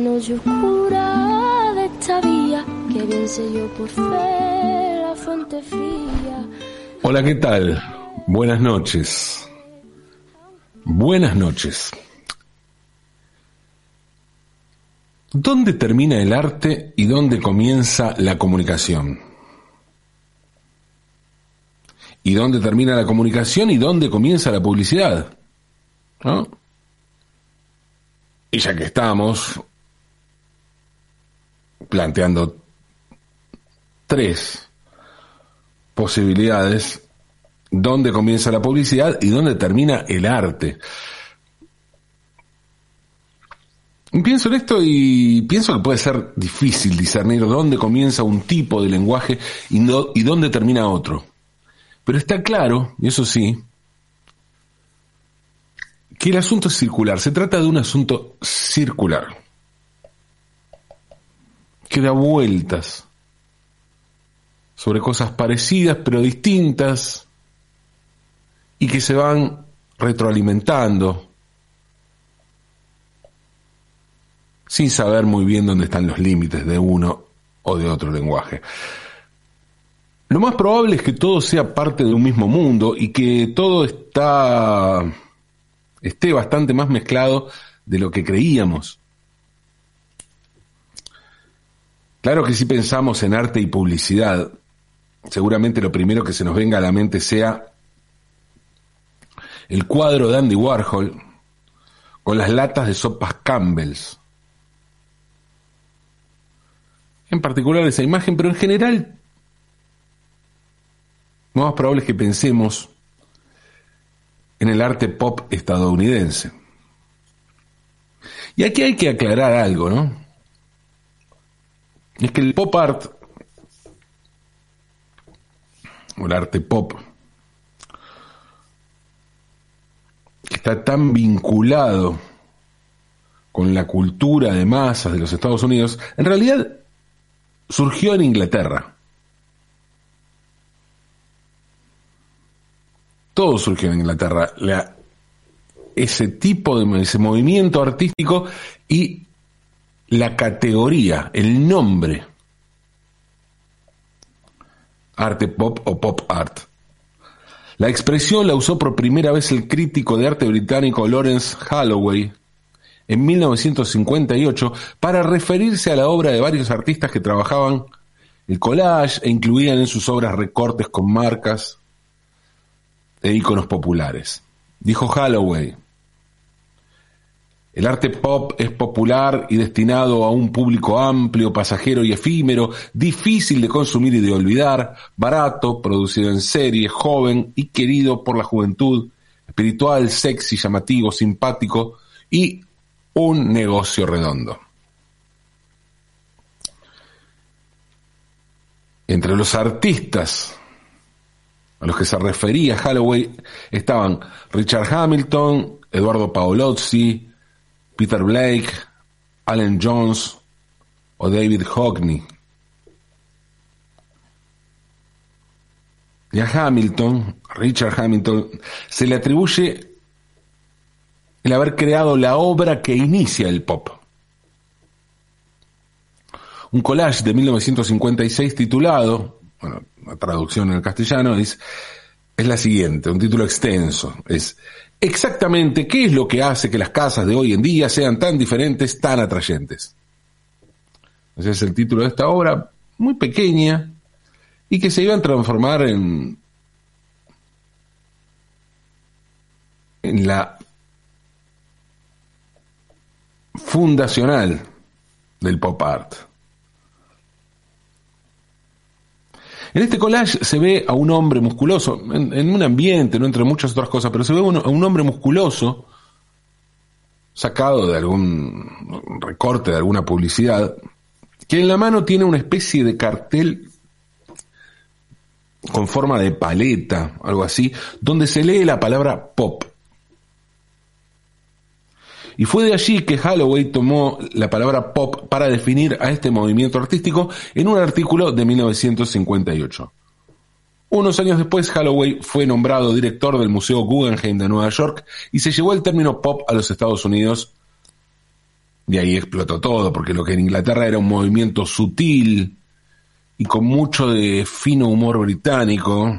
noche oscura de esta vía, que bien sé yo por fe la fuente fría. Hola, ¿qué tal? Buenas noches. Buenas noches. ¿Dónde termina el arte y dónde comienza la comunicación? ¿Y dónde termina la comunicación y dónde comienza la publicidad? ¿No? Y ya que estamos planteando tres posibilidades, dónde comienza la publicidad y dónde termina el arte. Pienso en esto y pienso que puede ser difícil discernir dónde comienza un tipo de lenguaje y, dónde termina otro. Pero está claro, y eso sí, que el asunto es circular. Se trata de un asunto circular. Que da vueltas sobre cosas parecidas pero distintas y que se van retroalimentando sin saber muy bien dónde están los límites de uno o de otro lenguaje. Lo más probable es que todo sea parte de un mismo mundo y que todo está esté bastante más mezclado de lo que creíamos. Claro que si pensamos en arte y publicidad, seguramente lo primero que se nos venga a la mente sea el cuadro de Andy Warhol con las latas de sopas Campbell's en particular esa imagen, pero en general, lo más probable es que pensemos en el arte pop estadounidense. Y aquí hay que aclarar algo, ¿no? Es que el pop art, o el arte pop, está tan vinculado con la cultura de masas de los Estados Unidos, en realidad surgió en Inglaterra. Todo surgió en Inglaterra. ese tipo de ese movimiento artístico y la categoría, el nombre. Arte pop o pop art. La expresión la usó por primera vez el crítico de arte británico Lawrence Holloway en 1958 para referirse a la obra de varios artistas que trabajaban el collage e incluían en sus obras recortes con marcas e íconos populares. Dijo Holloway, el arte pop es popular y destinado a un público amplio, pasajero y efímero, difícil de consumir y de olvidar, barato, producido en serie, joven y querido por la juventud, espiritual, sexy, llamativo, simpático y un negocio redondo. Entre los artistas a los que se refería Holloway estaban Richard Hamilton, Eduardo Paolozzi, Peter Blake, Allen Jones o David Hockney. Y a Hamilton, Richard Hamilton, se le atribuye el haber creado la obra que inicia el pop. Un collage de 1956 titulado, bueno, la traducción en el castellano es, es la siguiente, un título extenso, es exactamente qué es lo que hace que las casas de hoy en día sean tan diferentes, tan atrayentes. Ese es el título de esta obra, muy pequeña, y que se iba a transformar en, en la fundacional del pop art. En este collage se ve a un hombre musculoso, en, un ambiente, no entre muchas otras cosas, pero se ve a un hombre musculoso, sacado de algún recorte de alguna publicidad, que en la mano tiene una especie de cartel con forma de paleta, algo así, donde se lee la palabra pop. Y fue de allí que Holloway tomó la palabra pop para definir a este movimiento artístico en un artículo de 1958. Unos años después, Holloway fue nombrado director del Museo Guggenheim de Nueva York y se llevó el término pop a los Estados Unidos Y ahí explotó todo, porque lo que en Inglaterra era un movimiento sutil y con mucho de fino humor británico,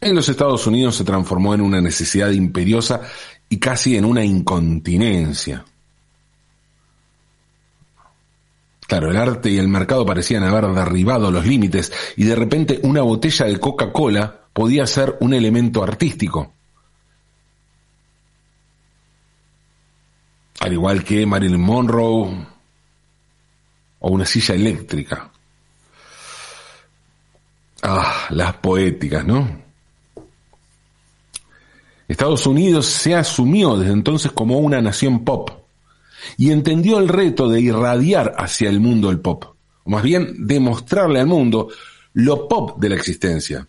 en los Estados Unidos se transformó en una necesidad imperiosa y casi en una incontinencia. Claro, el arte y el mercado parecían haber derribado los límites y de repente una botella de Coca-Cola podía ser un elemento artístico. Al igual que Marilyn Monroe o una silla eléctrica. Ah, las poéticas, ¿no? Estados Unidos se asumió desde entonces como una nación pop y entendió el reto de irradiar hacia el mundo el pop, o más bien demostrarle al mundo lo pop de la existencia.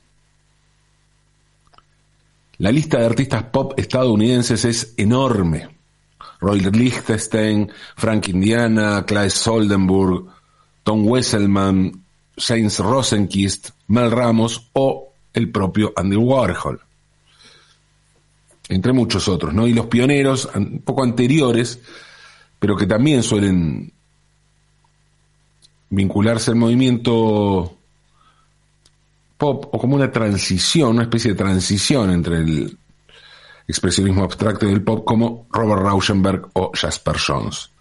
La lista de artistas pop estadounidenses es enorme. Roy Lichtenstein, Frank Indiana, Claes Oldenburg, Tom Wesselman, James Rosenkist, Mel Ramos o el propio Andy Warhol. Entre muchos otros, ¿no? Y los pioneros, un poco anteriores, pero que también suelen vincularse al movimiento pop o como una transición, una especie de transición entre el expresionismo abstracto del pop como Robert Rauschenberg o Jasper Jones.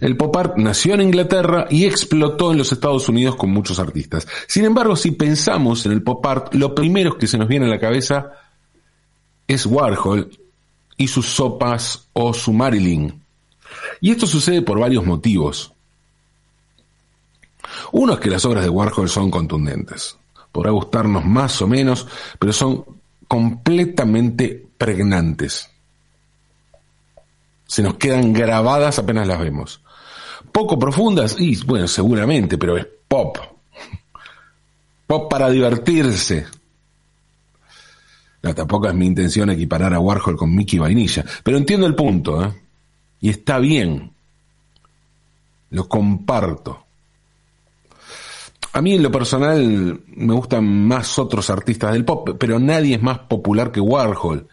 El pop art nació en Inglaterra y explotó en los Estados Unidos con muchos artistas. Sin embargo, si pensamos en el pop art, lo primero que se nos viene a la cabeza es Warhol y sus sopas o su Marilyn. Y esto sucede por varios motivos. Uno es que las obras de Warhol son contundentes. Podrá gustarnos más o menos, pero son completamente pregnantes. Se nos quedan grabadas apenas las vemos. Poco profundas, y bueno, seguramente, pero es pop. Pop para divertirse. Tampoco es mi intención equiparar a Warhol con Mickey Vainilla, pero entiendo el punto, ¿eh? Y está bien. Lo comparto. A mí en lo personal me gustan más otros artistas del pop, pero nadie es más popular que Warhol.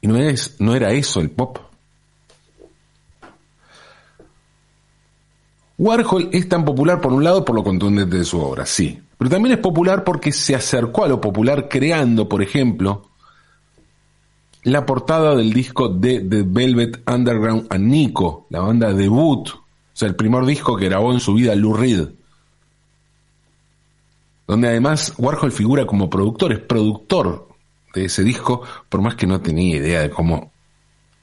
Y no, es, no era eso el pop. Warhol es tan popular por un lado por lo contundente de su obra, sí, pero también es popular porque se acercó a lo popular creando, por ejemplo, la portada del disco de The Velvet Underground a Nico, la banda debut, o sea, el primer disco que grabó en su vida Lou Reed. Donde además Warhol figura como productor, es productor de ese disco, por más que no tenía idea de cómo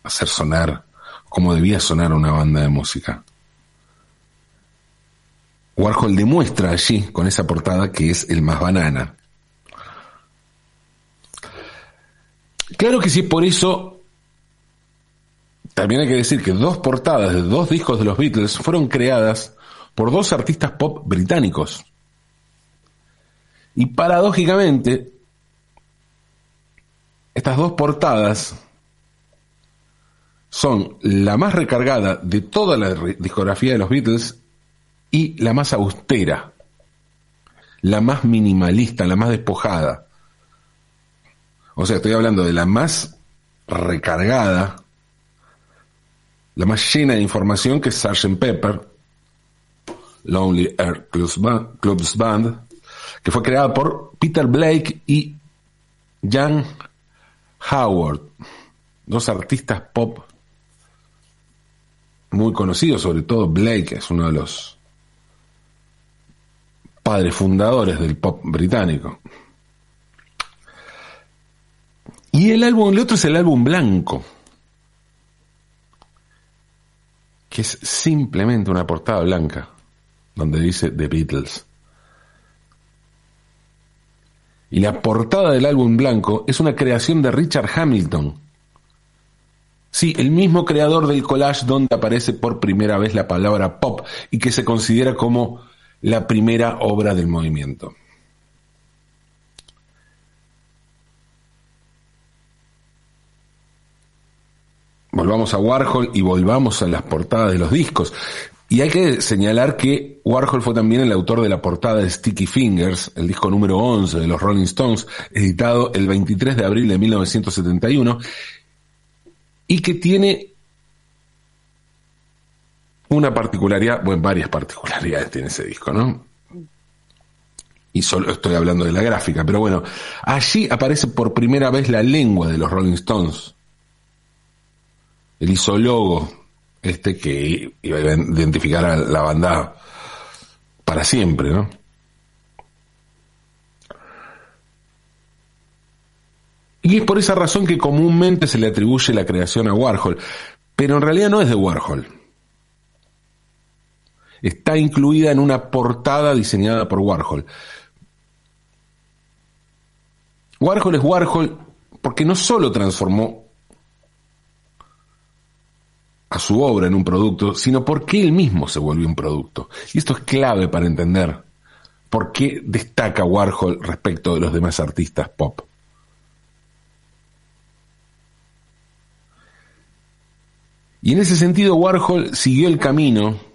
hacer sonar, cómo debía sonar una banda de música. Warhol demuestra allí, con esa portada, que es el más banana. Claro que sí, por eso también hay que decir que dos portadas de dos discos de los Beatles fueron creadas por dos artistas pop británicos. Y paradójicamente, estas dos portadas son la más recargada de toda la discografía de los Beatles y la más austera, la más minimalista, la más despojada. O sea, estoy hablando de la más recargada, la más llena de información que es Sgt. Pepper, Lonely Earth Clubs Band, que fue creada por Peter Blake y Jan Howard, dos artistas pop muy conocidos, sobre todo Blake es uno de los padres fundadores del pop británico. Y el álbum, el otro es el álbum blanco, que es simplemente una portada blanca, donde dice The Beatles. Y la portada del álbum blanco es una creación de Richard Hamilton. Sí, el mismo creador del collage donde aparece por primera vez la palabra pop y que se considera como la primera obra del movimiento. Volvamos a Warhol y volvamos a las portadas de los discos. Y hay que señalar que Warhol fue también el autor de la portada de Sticky Fingers, el disco número 11 de los Rolling Stones, editado el 23 de abril de 1971, y que tiene una particularidad, bueno, varias particularidades tiene ese disco, ¿no? Y solo estoy hablando de la gráfica, pero bueno, allí aparece por primera vez la lengua de los Rolling Stones. El isólogo, este que iba a identificar a la banda para siempre, ¿no? Y es por esa razón que comúnmente se le atribuye la creación a Warhol, pero en realidad no es de Warhol. Está incluida en una portada diseñada por Warhol. Warhol es Warhol porque no solo transformó a su obra en un producto, sino porque él mismo se volvió un producto. Y esto es clave para entender por qué destaca Warhol respecto de los demás artistas pop. Y en ese sentido Warhol siguió el camino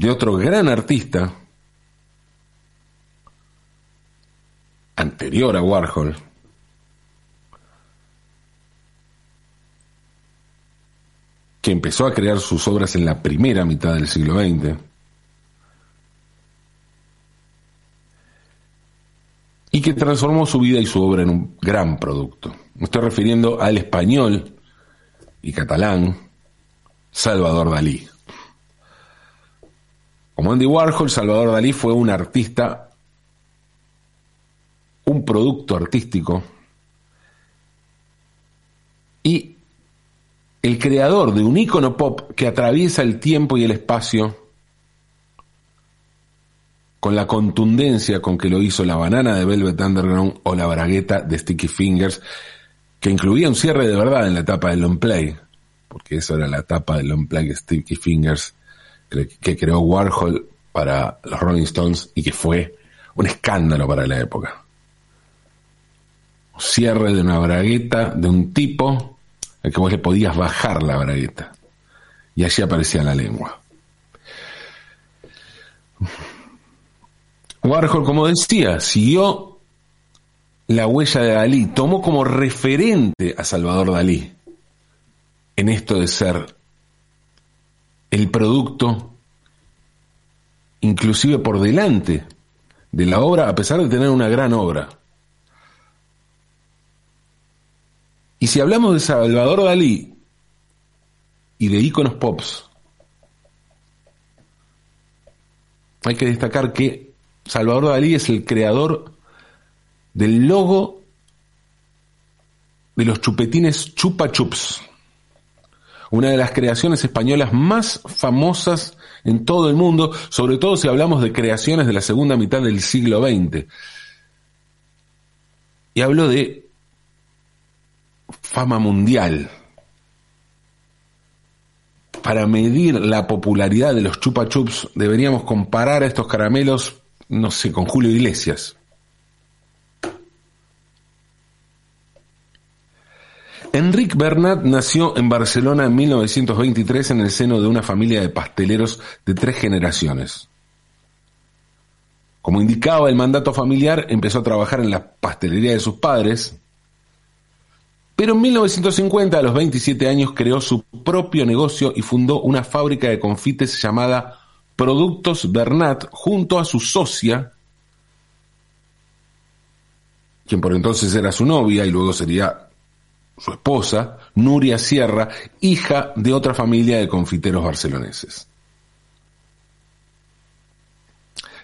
de otro gran artista anterior a Warhol, que empezó a crear sus obras en la primera mitad del siglo XX, y que transformó su vida y su obra en un gran producto. Me estoy refiriendo al español y catalán Salvador Dalí. Como Andy Warhol, Salvador Dalí fue un artista, un producto artístico y el creador de un ícono pop que atraviesa el tiempo y el espacio con la contundencia con que lo hizo la banana de Velvet Underground o la bragueta de Sticky Fingers, que incluía un cierre de verdad en la etapa del long play, porque eso era la etapa del long play Sticky Fingers que, creó Warhol para los Rolling Stones y que fue un escándalo para la época. Cierre de una bragueta de un tipo al que vos le podías bajar la bragueta. Y allí aparecía la lengua. Warhol, como decía, siguió la huella de Dalí, tomó como referente a Salvador Dalí en esto de ser el producto inclusive por delante de la obra, a pesar de tener una gran obra. Y si hablamos de Salvador Dalí y de íconos pops, hay que destacar que Salvador Dalí es el creador del logo de los chupetines Chupa Chups, una de las creaciones españolas más famosas en todo el mundo, sobre todo si hablamos de creaciones de la segunda mitad del siglo XX. Y hablo de fama mundial. Para medir la popularidad de los chupa chups deberíamos comparar a estos caramelos, no sé, con Julio Iglesias. Enric Bernat nació en Barcelona en 1923 en el seno de una familia de pasteleros de tres generaciones. Como indicaba el mandato familiar, empezó a trabajar en la pastelería de sus padres, pero en 1950, a los 27 años, creó su propio negocio y fundó una fábrica de confites llamada Productos Bernat junto a su socia, quien por entonces era su novia y luego sería su esposa, Nuria Sierra, hija de otra familia de confiteros barceloneses.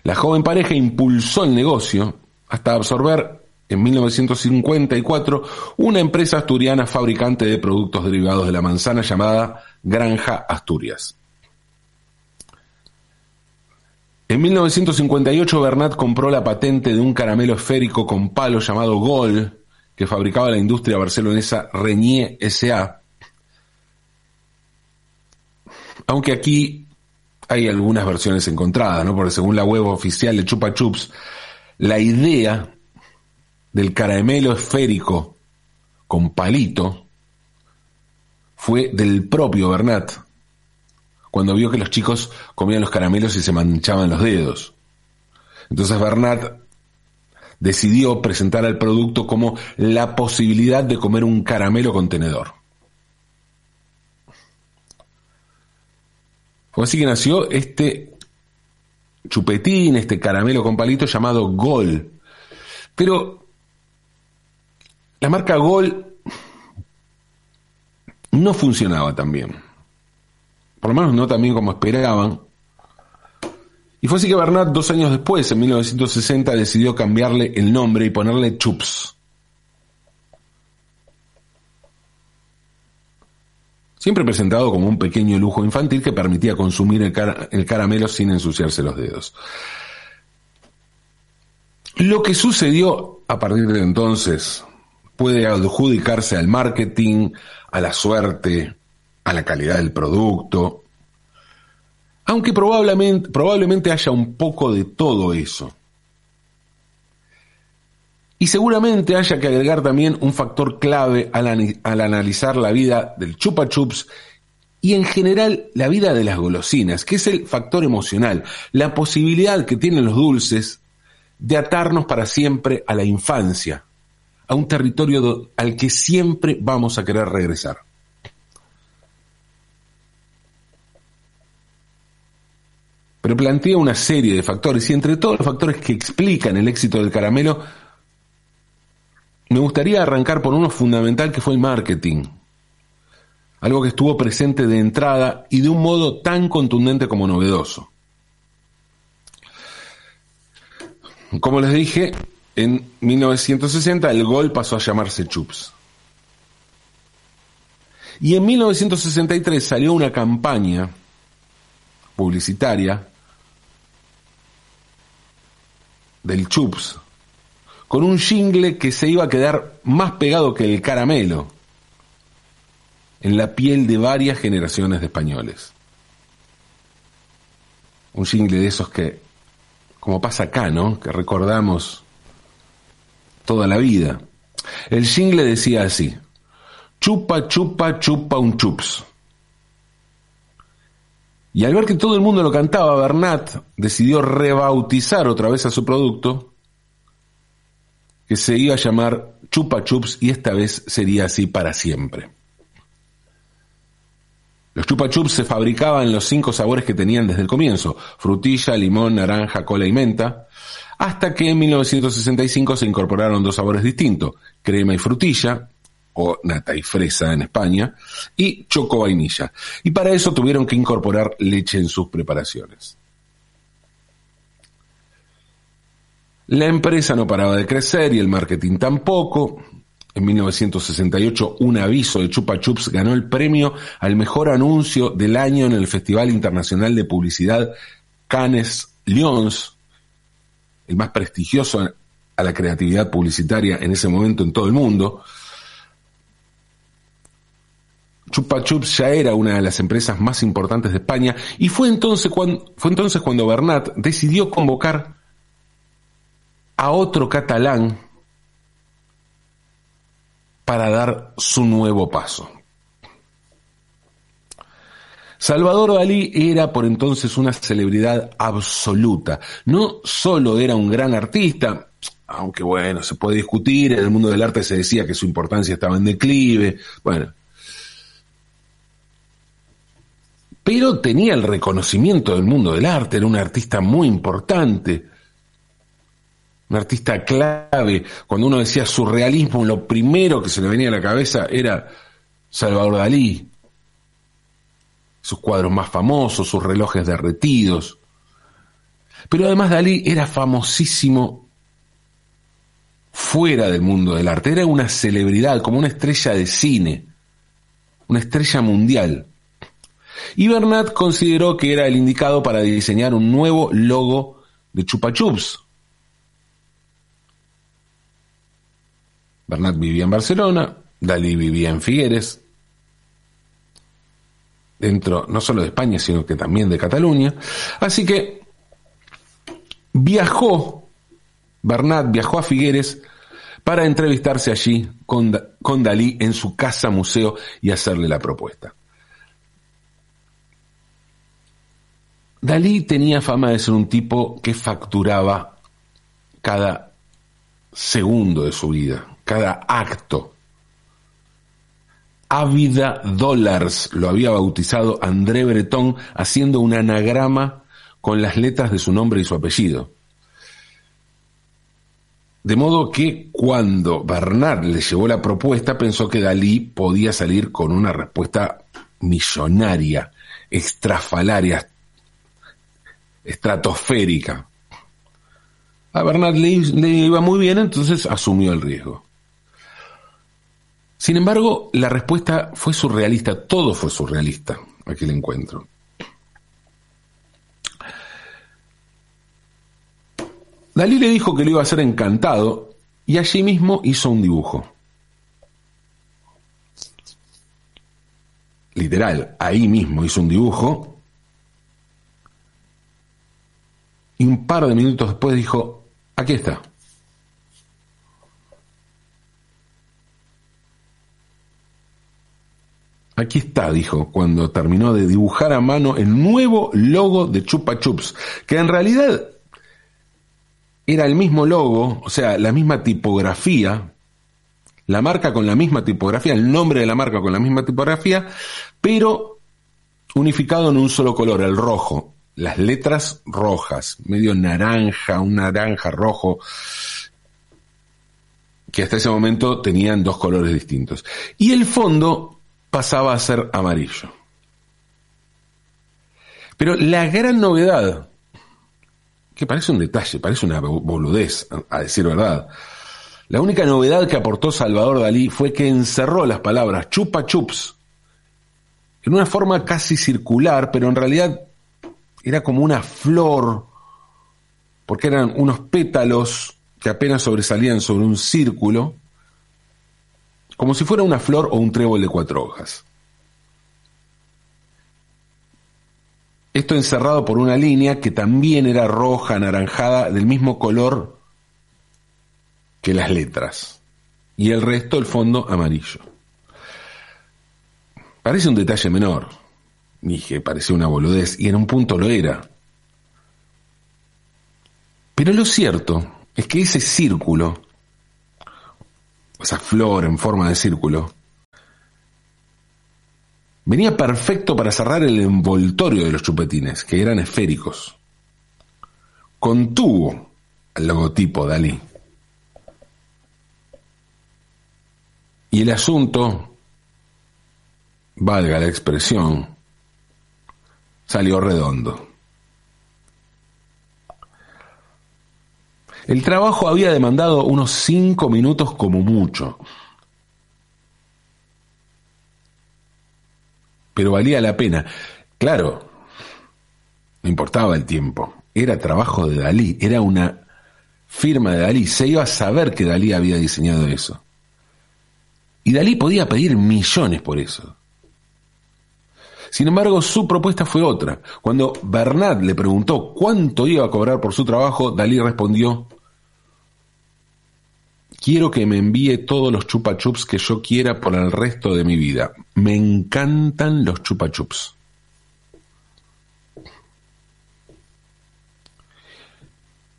La joven pareja impulsó el negocio hasta absorber en 1954 una empresa asturiana fabricante de productos derivados de la manzana llamada Granja Asturias. En 1958 Bernat compró la patente de un caramelo esférico con palo llamado Gol, que fabricaba la industria barcelonesa Reñé S.A. Aunque aquí hay algunas versiones encontradas, ¿no? Porque según la web oficial de Chupa Chups, la idea del caramelo esférico con palito fue del propio Bernat, cuando vio que los chicos comían los caramelos y se manchaban los dedos. Entonces Bernat decidió presentar al producto como la posibilidad de comer un caramelo contenedor. Fue así que nació este chupetín, este caramelo con palito llamado Gol. Pero la marca Gol no funcionaba tan bien. Por lo menos no tan bien como esperaban. Y fue así que Bernat, dos años después, en 1960, decidió cambiarle el nombre y ponerle Chups. Siempre presentado como un pequeño lujo infantil que permitía consumir el, caramelo sin ensuciarse los dedos. Lo que sucedió a partir de entonces puede adjudicarse al marketing, a la suerte, a la calidad del producto, aunque probablemente, probablemente haya un poco de todo eso. Y seguramente haya que agregar también un factor clave al, analizar la vida del chupa chups y en general la vida de las golosinas, que es el factor emocional, la posibilidad que tienen los dulces de atarnos para siempre a la infancia, a un territorio al que siempre vamos a querer regresar. Pero plantea una serie de factores y entre todos los factores que explican el éxito del caramelo, me gustaría arrancar por uno fundamental que fue el marketing. Algo que estuvo presente de entrada y de un modo tan contundente como novedoso. Como les dije, en 1960 el gol pasó a llamarse Chups. Y en 1963 salió una campaña publicitaria del Chups con un jingle que se iba a quedar más pegado que el caramelo en la piel de varias generaciones de españoles. Un jingle de esos que, como pasa acá, ¿no? Que recordamos toda la vida. El jingle decía así, chupa, chupa, chupa un chups. Y al ver que todo el mundo lo cantaba, Bernat decidió rebautizar otra vez a su producto que se iba a llamar Chupa Chups y esta vez sería así para siempre. Los Chupa Chups se fabricaban en los cinco sabores que tenían desde el comienzo, frutilla, limón, naranja, cola y menta, hasta que en 1965 se incorporaron dos sabores distintos, crema y frutilla, o nata y fresa en España, y choco vainilla. Y para eso tuvieron que incorporar leche en sus preparaciones. La empresa no paraba de crecer y el marketing tampoco. En 1968, un aviso de Chupa Chups ganó el premio al mejor anuncio del año en el Festival Internacional de Publicidad Cannes Lyons, el más prestigioso a la creatividad publicitaria en ese momento en todo el mundo. Chupa Chups ya era una de las empresas más importantes de España y fue entonces cuando, fue entonces cuando Bernat decidió convocar a otro catalán para dar su nuevo paso. Salvador Dalí era por entonces una celebridad absoluta. No solo era un gran artista, aunque bueno, se puede discutir, en el mundo del arte se decía que su importancia estaba en declive, bueno. Pero tenía el reconocimiento del mundo del arte, era un artista muy importante un artista clave. Cuando uno decía surrealismo, lo primero que se le venía a la cabeza era Salvador Dalí. Sus cuadros más famosos, sus relojes derretidos. Pero además Dalí era famosísimo fuera del mundo del arte. Era una celebridad, como una estrella de cine, una estrella mundial. Y Bernat consideró que era el indicado para diseñar un nuevo logo de Chupa Chups, Bernat vivía en Barcelona, Dalí vivía en Figueres, dentro no solo de España, sino que también de Cataluña. Así que viajó, Bernat viajó a Figueres para entrevistarse allí con, con Dalí en su casa museo y hacerle la propuesta. Dalí tenía fama de ser un tipo que facturaba cada segundo de su vida, cada acto. Ávida Dollars lo había bautizado André Breton haciendo un anagrama con las letras de su nombre y su apellido. De modo que cuando Bernard le llevó la propuesta pensó que Dalí podía salir con una respuesta millonaria, extrafalaria, estratosférica. A Bernard le, iba muy bien, entonces asumió el riesgo. Sin embargo, la respuesta fue surrealista, todo fue surrealista aquel encuentro. Dalí le dijo que lo iba a hacer encantado y allí mismo hizo un dibujo. Literal, ahí mismo hizo un dibujo. Y un par de minutos después dijo, aquí está. Aquí está, dijo, cuando terminó de dibujar a mano el nuevo logo de Chupa Chups, que en realidad era el mismo logo, o sea, la misma tipografía, la marca con la misma tipografía, el nombre de la marca con la misma tipografía, pero unificado en un solo color, el rojo. Las letras rojas, medio naranja, un naranja rojo, que hasta ese momento tenían dos colores distintos. Y el fondo pasaba a ser amarillo. Pero la gran novedad que parece un detalle, parece una boludez, a decir verdad. La única novedad que aportó Salvador Dalí fue que encerró las palabras chupa chups en una forma casi circular, pero en realidad era como una flor, porque eran unos pétalos que apenas sobresalían sobre un círculo, como si fuera una flor o un trébol de cuatro hojas. Esto encerrado por una línea que también era roja, anaranjada, del mismo color que las letras. Y el resto, el fondo, amarillo. Parece un detalle menor. Dije, parecía una boludez, y en un punto lo era. Pero lo cierto es que ese círculo, esa flor en forma de círculo, Venía perfecto para cerrar el envoltorio de los chupetines, que eran esféricos. Contuvo el logotipo Dalí. Y el asunto, valga la expresión, salió redondo. El trabajo había demandado unos cinco minutos como mucho. pero valía la pena. Claro, no importaba el tiempo, era trabajo de Dalí, era una firma de Dalí, se iba a saber que Dalí había diseñado eso. Y Dalí podía pedir millones por eso. Sin embargo, su propuesta fue otra. Cuando Bernat le preguntó cuánto iba a cobrar por su trabajo, Dalí respondió, Quiero que me envíe todos los chupa chups que yo quiera por el resto de mi vida. Me encantan los chupa chups.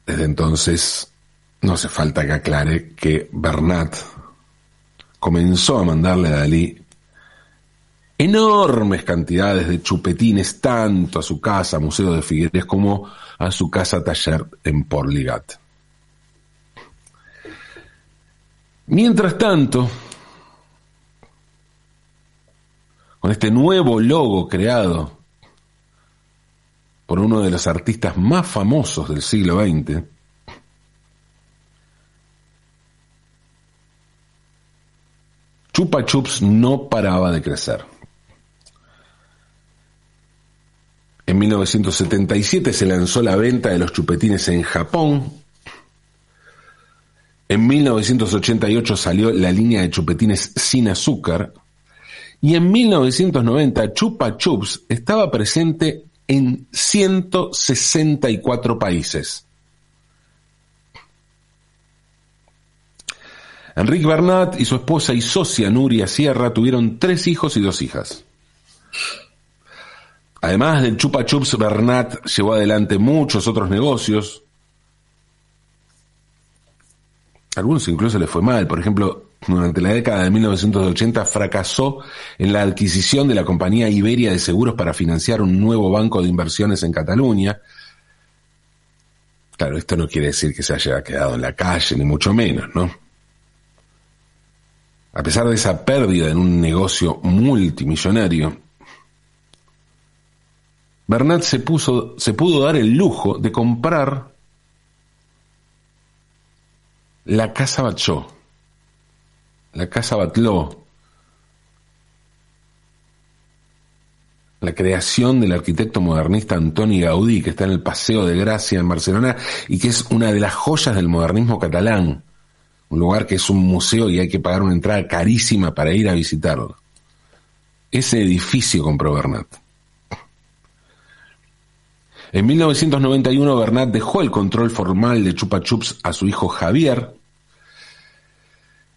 Desde entonces, no hace falta que aclare que Bernat comenzó a mandarle a Dalí enormes cantidades de chupetines tanto a su casa, Museo de Figueres, como a su casa taller en Porligat. Mientras tanto, con este nuevo logo creado por uno de los artistas más famosos del siglo XX, Chupa Chups no paraba de crecer. En 1977 se lanzó la venta de los chupetines en Japón en 1988 salió la línea de chupetines sin azúcar y en 1990 Chupa Chups estaba presente en 164 países. Enrique Bernat y su esposa y socia Nuria Sierra tuvieron tres hijos y dos hijas. Además del Chupa Chups, Bernat llevó adelante muchos otros negocios, algunos incluso le fue mal. Por ejemplo, durante la década de 1980 fracasó en la adquisición de la compañía Iberia de Seguros para financiar un nuevo banco de inversiones en Cataluña. Claro, esto no quiere decir que se haya quedado en la calle, ni mucho menos, ¿no? A pesar de esa pérdida en un negocio multimillonario, Bernat se, puso, se pudo dar el lujo de comprar la Casa Batlló, la Casa Batló, la creación del arquitecto modernista Antoni Gaudí, que está en el Paseo de Gracia en Barcelona y que es una de las joyas del modernismo catalán un lugar que es un museo y hay que pagar una entrada carísima para ir a visitarlo. Ese edificio compró Bernat. En 1991 Bernat dejó el control formal de Chupa Chups a su hijo Javier.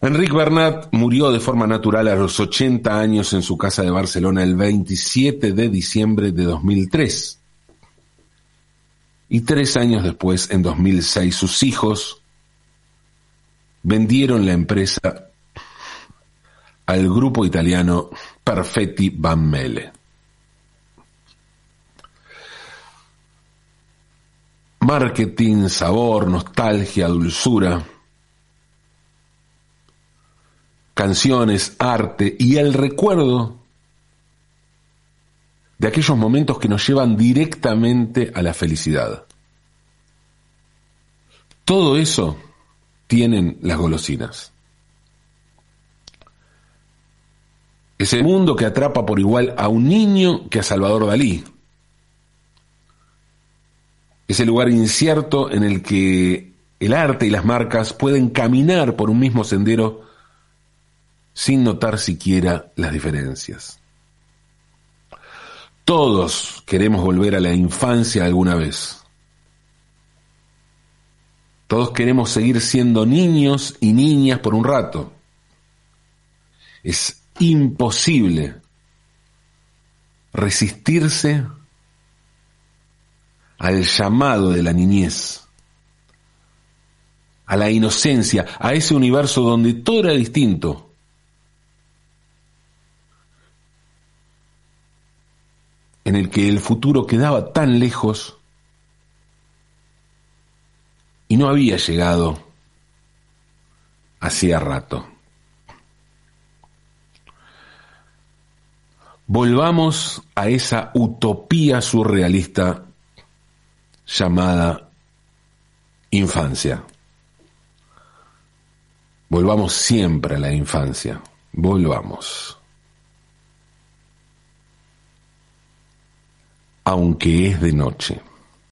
Enrique Bernat murió de forma natural a los 80 años en su casa de Barcelona el 27 de diciembre de 2003. Y tres años después, en 2006, sus hijos, vendieron la empresa al grupo italiano Perfetti Van Mele. Marketing, sabor, nostalgia, dulzura, canciones, arte y el recuerdo de aquellos momentos que nos llevan directamente a la felicidad. Todo eso tienen las golosinas. Ese mundo que atrapa por igual a un niño que a Salvador Dalí. Ese lugar incierto en el que el arte y las marcas pueden caminar por un mismo sendero sin notar siquiera las diferencias. Todos queremos volver a la infancia alguna vez. Todos queremos seguir siendo niños y niñas por un rato. Es imposible resistirse al llamado de la niñez, a la inocencia, a ese universo donde todo era distinto. en el que el futuro quedaba tan lejos y no había llegado hacía rato. Volvamos a esa utopía surrealista llamada infancia. Volvamos siempre a la infancia. Volvamos. Aunque es de noche.